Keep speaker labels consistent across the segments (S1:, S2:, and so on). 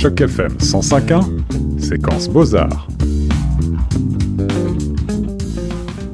S1: Choc FM 105.1, séquence Beaux-Arts.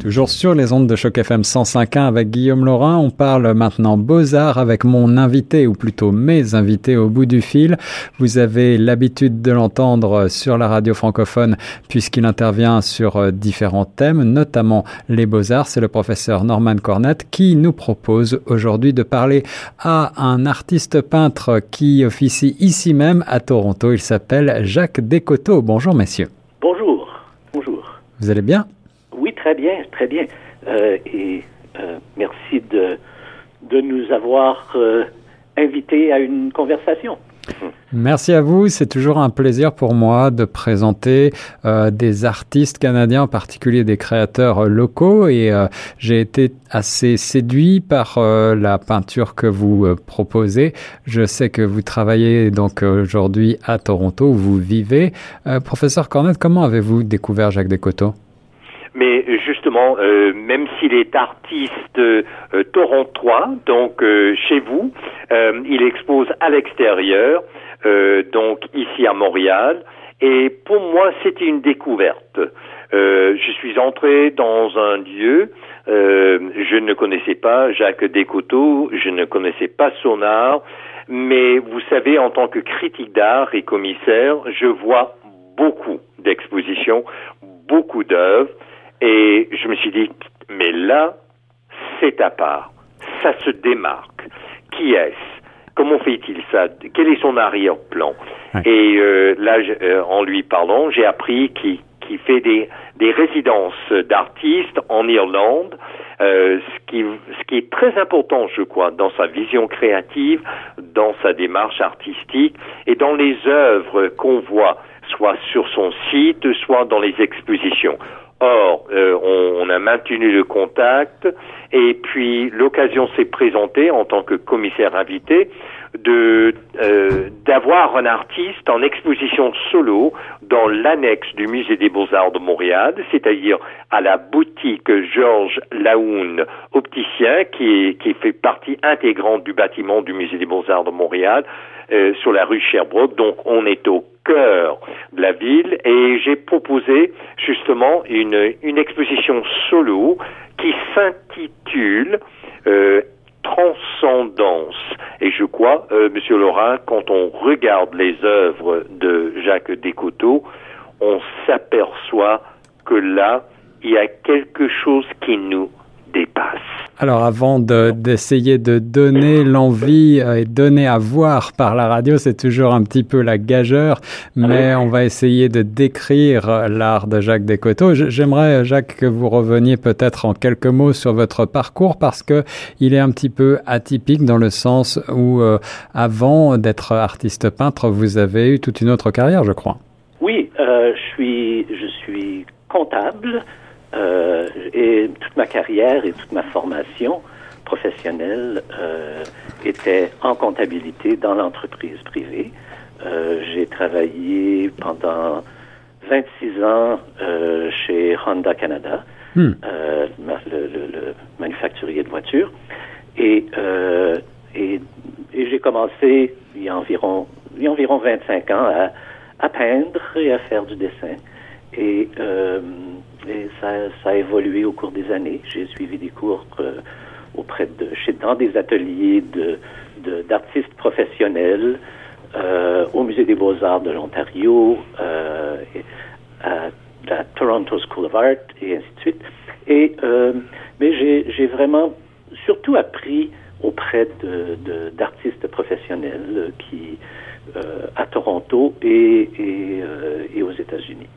S1: Toujours sur les ondes de Choc FM 105.1 avec Guillaume Laurin, on parle maintenant Beaux-Arts avec mon invité, ou plutôt mes invités au bout du fil. Vous avez l'habitude de l'entendre sur la radio francophone puisqu'il intervient sur euh, différents thèmes, notamment les Beaux-Arts. C'est le professeur Norman Cornette qui nous propose aujourd'hui de parler à un artiste peintre qui officie ici même à Toronto. Il s'appelle Jacques Descoteaux. Bonjour messieurs.
S2: Bonjour. Bonjour.
S1: Vous allez bien?
S2: Très bien, très bien. Euh, et euh, merci de, de nous avoir euh, invités à une conversation.
S1: Merci à vous. C'est toujours un plaisir pour moi de présenter euh, des artistes canadiens, en particulier des créateurs locaux. Et j'ai été assez séduit par la peinture que vous proposez. Je sais que vous travaillez donc aujourd'hui à Toronto où vous vivez. professeur Cornette, comment avez-vous découvert Jacques Descoteaux?
S3: Mais justement, euh, même s'il est artiste euh, torontois, donc euh, chez vous, euh, il expose à l'extérieur, euh, donc ici à Montréal. Et pour moi, c'était une découverte. je suis entré dans un lieu, je ne connaissais pas Jacques Descoteaux, je ne connaissais pas son art, mais vous savez, en tant que critique d'art et commissaire, je vois beaucoup d'expositions, beaucoup d'œuvres. Et je me suis dit, mais là, c'est à part. Ça se démarque. Qui est-ce? Comment fait-il ça? Quel est son arrière-plan? Ouais. Et euh, là, euh, en lui parlant, j'ai appris qu'il qui fait des, des résidences d'artistes en Irlande, euh, ce, qui, ce qui est très important, je crois, dans sa vision créative, dans sa démarche artistique et dans les œuvres qu'on voit, soit sur son site, soit dans les expositions. Or, euh, on, on, a maintenu le contact et puis l'occasion s'est présentée en tant que commissaire invité de euh, d'avoir un artiste en exposition solo dans l'annexe du musée des Beaux-Arts de Montréal, c'est-à-dire à la boutique Georges Laoun opticien qui est, qui fait partie intégrante du bâtiment du musée des Beaux-Arts de Montréal euh, sur la rue Sherbrooke. Donc on est au cœur de la ville et j'ai proposé justement une, une exposition solo qui s'intitule euh, Transcendance. Et je crois, euh, Monsieur Laurent, quand on regarde les œuvres de Jacques Descoteaux, on s'aperçoit que là, il y a quelque chose qui nous.
S1: Alors avant d'essayer de, de, donner l'envie euh, et donner à voir par la radio, c'est toujours un petit peu la gageure, mais on va essayer de décrire l'art de Jacques Descoteaux. J'aimerais, Jacques, que vous reveniez peut-être en quelques mots sur votre parcours parce que il est un petit peu atypique dans le sens où euh, avant d'être artiste peintre, vous avez eu toute une autre carrière, je crois.
S2: Oui, euh, je suis je suis comptable. Euh, et toute ma carrière et toute ma formation professionnelle euh, était en comptabilité dans l'entreprise privée. Euh, j'ai travaillé pendant 26 ans chez Honda Canada, hmm. le, le, le, manufacturier de voitures, et, et, et j'ai commencé il y a environ il y a environ 25 ans à, à peindre et à faire du dessin. Et et ça, ça, a évolué au cours des années. J'ai suivi des cours euh, auprès de, chez, dans des ateliers de, d'artistes professionnels euh, au Musée des Beaux-Arts de l'Ontario, euh, à la Toronto School of Art et ainsi de suite. Et, mais j'ai, vraiment surtout appris auprès de, de, d'artistes professionnels qui, à Toronto et, et aux États-Unis.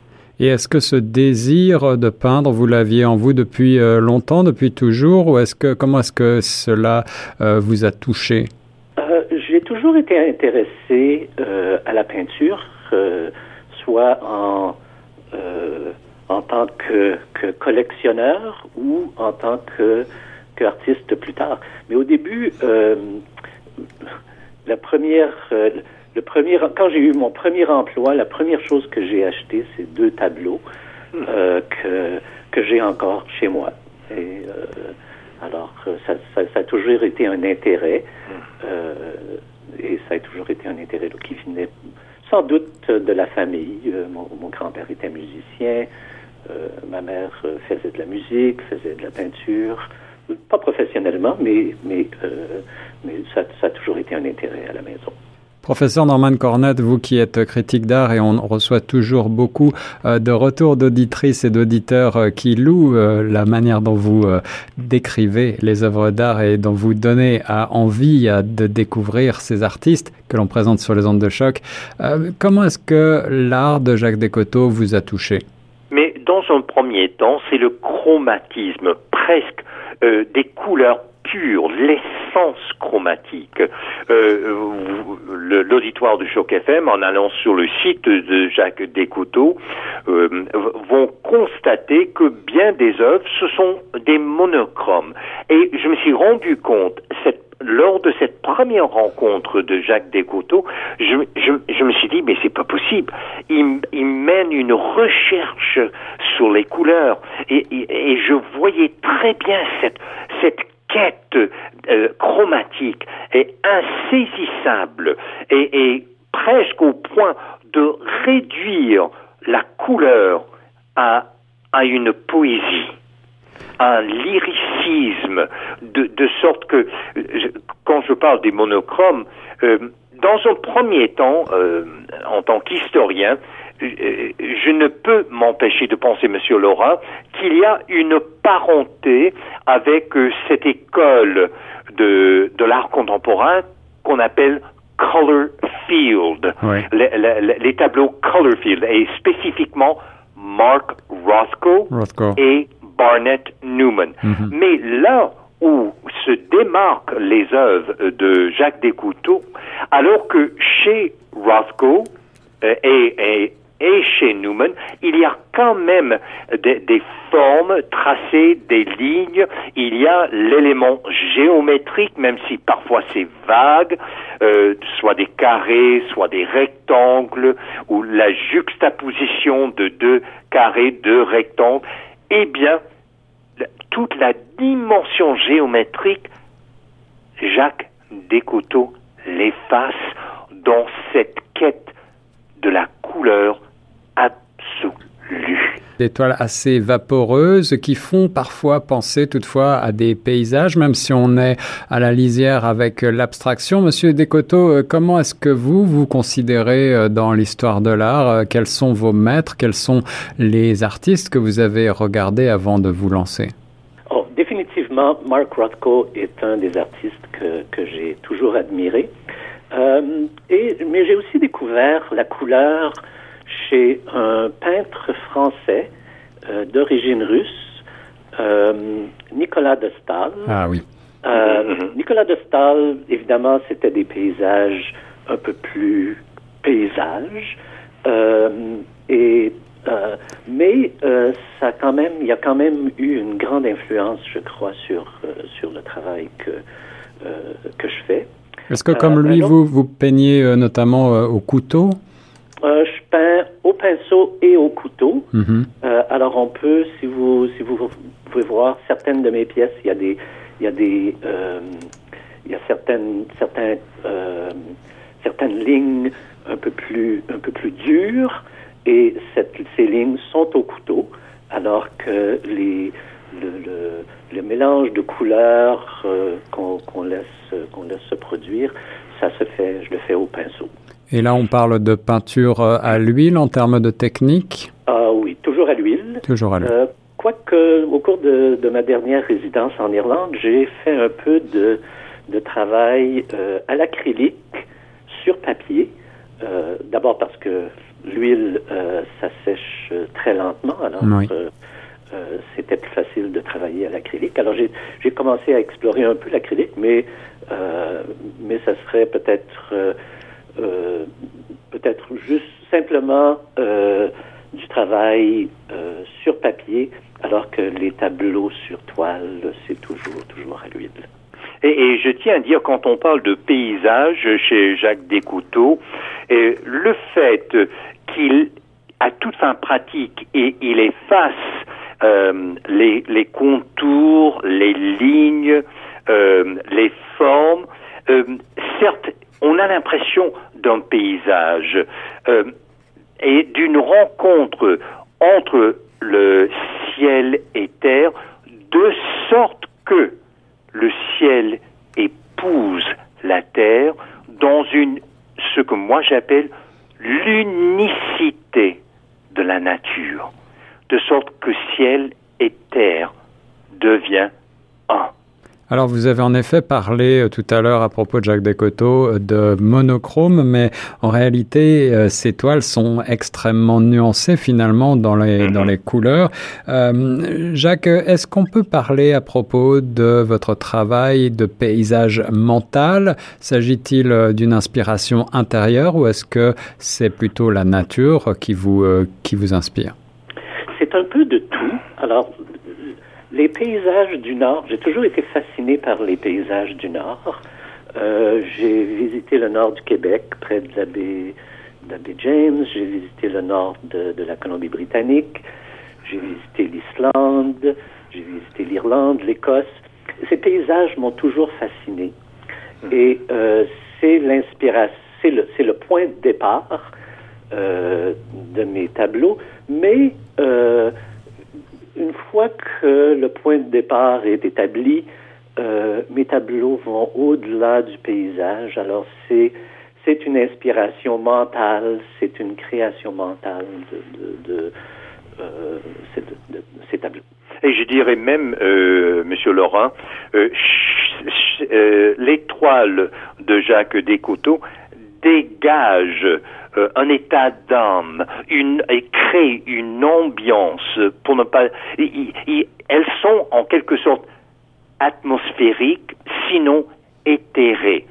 S1: Et est-ce que ce désir de peindre, vous l'aviez en vous depuis longtemps, depuis toujours, ou est-ce que comment est-ce que cela euh, vous a touché?
S2: Euh, J'ai toujours été intéressé euh, à la peinture, soit en tant que, que, collectionneur ou en tant que qu'artiste plus tard. Mais au début, la première le premier, quand j'ai eu mon premier emploi, la première chose que j'ai acheté, c'est deux tableaux euh, que, que j'ai encore chez moi. Et euh, alors, ça, ça, ça, a toujours été un intérêt, euh, et ça a toujours été un intérêt qui venait sans doute de la famille. mon, mon grand-père était musicien, ma mère faisait de la musique, faisait de la peinture, pas professionnellement, mais, mais, mais ça, ça a toujours été un intérêt à la maison.
S1: Professeur Norman Cornette, vous qui êtes critique d'art et on reçoit toujours beaucoup euh, de retours d'auditrices et d'auditeurs euh, qui louent euh, la manière dont vous décrivez les œuvres d'art et dont vous donnez envie de découvrir ces artistes que l'on présente sur les ondes de choc. comment est-ce que l'art de Jacques Descoteaux vous a touché?
S3: Mais dans un premier temps, c'est le chromatisme presque des couleurs pure, l'essence chromatique. Euh, L'auditoire de Choc FM, en allant sur le site de Jacques Descoteaux, euh, vont constater que bien des œuvres, ce sont des monochromes. Et je me suis rendu compte, cette lors de cette première rencontre de Jacques Descoteaux, je, me suis dit, mais c'est pas possible. Il, mène une recherche sur les couleurs et, et, et je voyais très bien cette, cette quête euh, chromatique est insaisissable et, et presque au point de réduire la couleur à, à une poésie un lyricisme, de, de, sorte que, quand je parle des monochromes, euh, dans un premier temps, euh, en tant qu'historien, euh, je ne peux m'empêcher de penser, Monsieur Laura, qu'il y a une parenté avec cette école de, de l'art contemporain qu'on appelle Color Field, les, les, tableaux Color Field, et spécifiquement Mark Rothko, et Barnett Newman. Mm-hmm. Mais là où se démarquent les œuvres de Jacques Descouteaux, alors que chez Rothko euh, et, et et chez Newman, il y a quand même des, des, formes tracées, des lignes, il y a l'élément géométrique, même si parfois c'est vague, euh, soit des carrés, soit des rectangles, ou la juxtaposition de deux carrés, deux rectangles, eh bien, toute la dimension géométrique, Jacques Descoteaux l'efface dans cette quête de la couleur
S1: des toiles assez vaporeuses qui font parfois penser toutefois à des paysages, même si on est à la lisière avec l'abstraction. Monsieur Descoteaux, euh, comment est-ce que vous vous considérez euh, dans l'histoire de l'art euh, Quels sont vos maîtres Quels sont les artistes que vous avez regardés avant de vous lancer?
S2: Oh, Définitivement, Mark Rothko est un des artistes que, que j'ai toujours admiré. et, mais j'ai aussi découvert la couleur chez un peintre français euh, d'origine russe, euh, Nicolas de Stahl.
S1: Ah oui.
S2: Euh, Nicolas de Stahl, évidemment, c'était des paysages un peu plus paysages. et mais ça quand même, il y a quand même eu une grande influence, je crois, sur sur le travail que que je fais.
S1: Est-ce que comme lui, vous vous peignez notamment au couteau
S2: euh, je peins au pinceau et au couteau. Mhm. Euh, alors on peut, si vous si vous pouvez voir certaines de mes pièces, il y a des il y a des euh, il y a certaines certains certaines lignes un peu plus un peu plus dures et cette, ces lignes sont au couteau, alors que les le, le, le mélange de couleurs qu'on laisse qu'on laisse se produire, ça se fait, je le fais au pinceau.
S1: Et là, on parle de peinture euh, à l'huile en termes de technique
S2: Ah oui, toujours à l'huile.
S1: Toujours à l'huile. Euh,
S2: Quoique, au cours de, de, ma dernière résidence en Irlande, j'ai fait un peu de, de travail euh, à l'acrylique sur papier. Euh, D'abord parce que l'huile, ça sèche très lentement, alors oui. c'était plus facile de travailler à l'acrylique. Alors j'ai commencé à explorer un peu l'acrylique, mais, mais ça serait peut-être euh, simplement euh, du travail euh, sur papier, alors que les tableaux sur toile, c'est toujours, toujours à l'huile.
S3: Et, je tiens à dire, quand on parle de paysage chez Jacques Descouteaux, et le fait qu'il, à toute fin pratique, et il efface euh, les, contours, les lignes, euh, les formes, certes, on a l'impression d'un paysage et d'une rencontre entre le ciel et terre, de sorte que le ciel épouse la terre dans ce que moi j'appelle l'unicité de la nature, de sorte que ciel et terre devient un.
S1: Alors vous avez en effet parlé euh, tout à l'heure à propos de Jacques Descoteaux euh, de monochrome, mais en réalité euh, ces toiles sont extrêmement nuancées finalement dans les, mhm. dans les couleurs. Jacques, est-ce qu'on peut parler à propos de votre travail de paysage mental? S'agit-il d'une inspiration intérieure ou est-ce que c'est plutôt la nature qui vous, qui vous inspire?
S2: C'est un peu de tout. Alors les paysages du Nord, j'ai toujours été fasciné par les paysages du Nord. Euh, j'ai visité le nord du Québec, près de la baie, James. J'ai visité le nord de, la Colombie-Britannique. J'ai visité l'Islande. J'ai visité l'Irlande, l'Écosse. Ces paysages m'ont toujours fasciné. Hmm. Et euh, c'est l'inspiration, c'est le, le, point de départ euh, de mes tableaux. Mais une fois que le point de départ est établi, euh, mes tableaux vont au-delà du paysage. Alors c'est c'est une inspiration mentale, c'est une création mentale de, de, euh, ces tableaux.
S3: Et je dirais même, euh, Monsieur Laurent, euh, l'étoile de Jacques Descoteaux dégage euh, un état d'âme, une et crée une ambiance pour ne pas. elles sont en quelque sorte atmosphériques, sinon éthérées.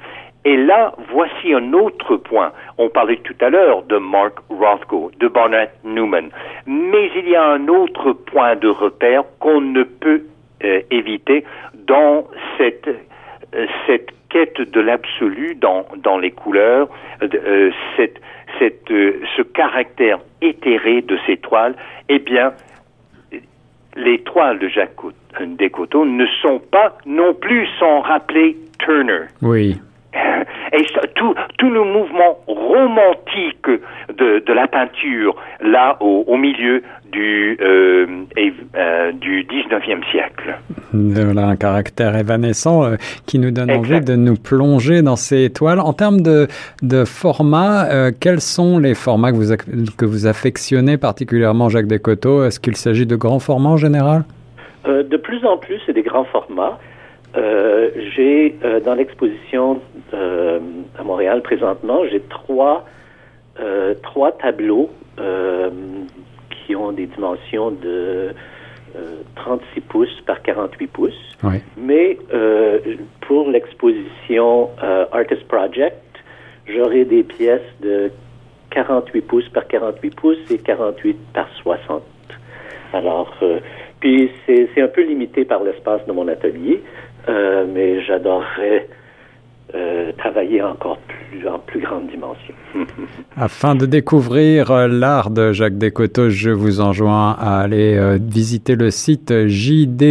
S3: Et là, voici un autre point. On parlait tout à l'heure de Mark Rothko, de Barnett Newman. Mais il y a un autre point de repère qu'on ne peut euh, éviter dans cette, euh, cette quête de l'absolu dans, dans les couleurs, cette, cette, euh, ce caractère éthéré de ces toiles, eh bien, les toiles de Jacques Descoteaux ne sont pas non plus sans rappeler Turner.
S1: Oui.
S3: Et tout, tout le mouvement romantique de, de la peinture, là, au, au milieu du, euh, euh, du 19e siècle.
S1: Voilà un caractère évanescent euh, qui nous donne envie de nous plonger dans ces toiles. En termes de, de format, euh, quels sont les formats que vous, que vous affectionnez particulièrement, Jacques Descoteaux? Est-ce qu'il s'agit de grands formats en général?
S2: De plus en plus, c'est des grands formats. Euh, j'ai euh, dans l'exposition euh, à Montréal présentement, j'ai trois trois tableaux qui ont des dimensions de 36 pouces par 48 pouces. Mais pour l'exposition Artist Project, j'aurai des pièces de 48 pouces par 48 pouces et 48 par 60. Alors, puis c'est un peu limité par l'espace de mon atelier. Euh, mais j'adorerais euh, travailler encore plus, en plus grande dimension.
S1: Afin de découvrir euh, l'art de Jacques Descoteaux, je vous enjoins à aller euh, visiter le site jdcoto.art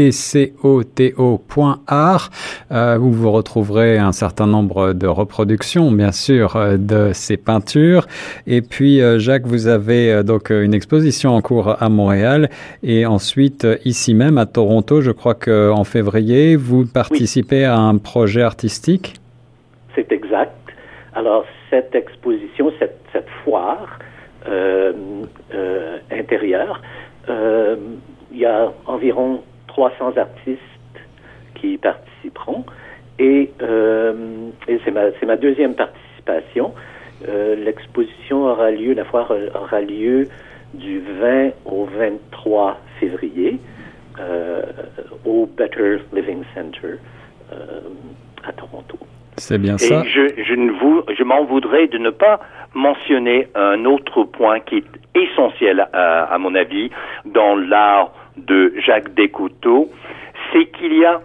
S1: où vous retrouverez un certain nombre de reproductions, bien sûr, de ces peintures. Et puis, Jacques, vous avez donc une exposition en cours à Montréal et ensuite ici même à Toronto, je crois qu'en février, vous participez à un projet artistique?
S2: C'est exact. Alors, cette exposition, cette, foire euh, euh, intérieure, euh, il y a environ 300 artistes qui participeront. Et, c'est ma, ma, deuxième participation. L'exposition aura lieu, la foire aura lieu du 20 au 23 février au Better Living Center à Toronto.
S1: C'est bien ça.
S3: Je, je, ne vous, je m'en voudrais de ne pas mentionner un autre point qui est essentiel, à, à mon avis, dans l'art de Jacques Descoteaux, c'est qu'il y a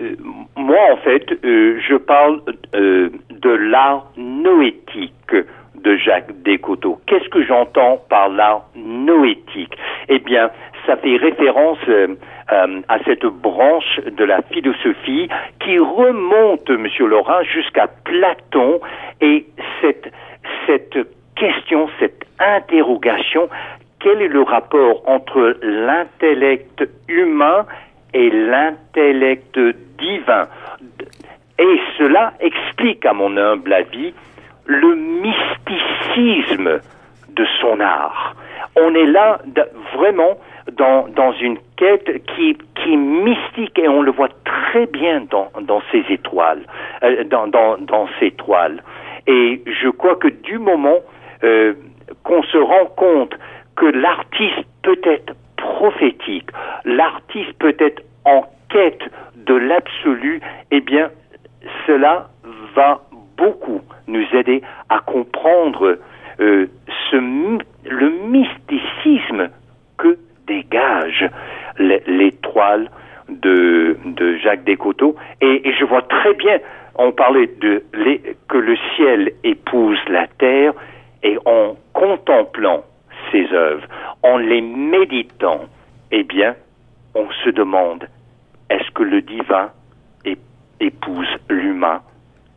S3: euh, moi, en fait, euh, je parle euh, de l'art noétique de Jacques Descoteaux. Qu'est-ce que j'entends par l'art noétique? Eh bien, ça fait référence euh, à cette branche de la philosophie qui remonte, Monsieur Laurent, jusqu'à Platon et cette, cette question, cette interrogation, quel est le rapport entre l'intellect humain et l'intellect divin? Et cela explique, à mon humble avis, le mysticisme de son art. On est là vraiment dans, une quête qui, qui est mystique et on le voit très bien dans, dans ces étoiles, euh, dans, dans, dans toiles. Et je crois que du moment euh, qu'on se rend compte que l'artiste peut être prophétique, l'artiste peut être en quête de l'absolu, eh bien, cela va beaucoup nous aider à comprendre euh, ce, le mysticisme que dégage l'étoile de, de Et, je vois très bien, on parlait de que le ciel épouse la terre, et en contemplant ces œuvres, en les méditant, eh bien, on se demande, est-ce que le divin épouse l'humain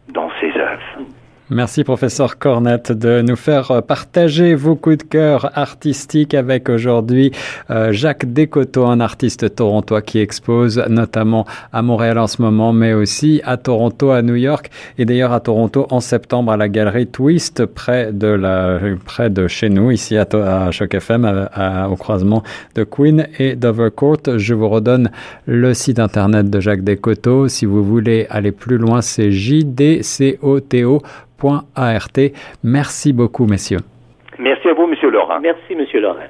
S3: dans ses œuvres?
S1: Merci professeur Cornette de nous faire partager vos coups de cœur artistiques avec aujourd'hui euh, Jacques Descoteaux, un artiste torontois qui expose notamment à Montréal en ce moment, mais aussi à Toronto, à New York et d'ailleurs à Toronto en septembre à la galerie Twist près de la près de chez nous ici à, à Choc FM au croisement de Queen et d'Overcourt. Je vous redonne le site internet de Jacques Descoteaux si vous voulez aller plus loin, c'est jdcoto Merci beaucoup, messieurs.
S3: Merci à vous, monsieur Laurent.
S2: Merci, monsieur Laurent.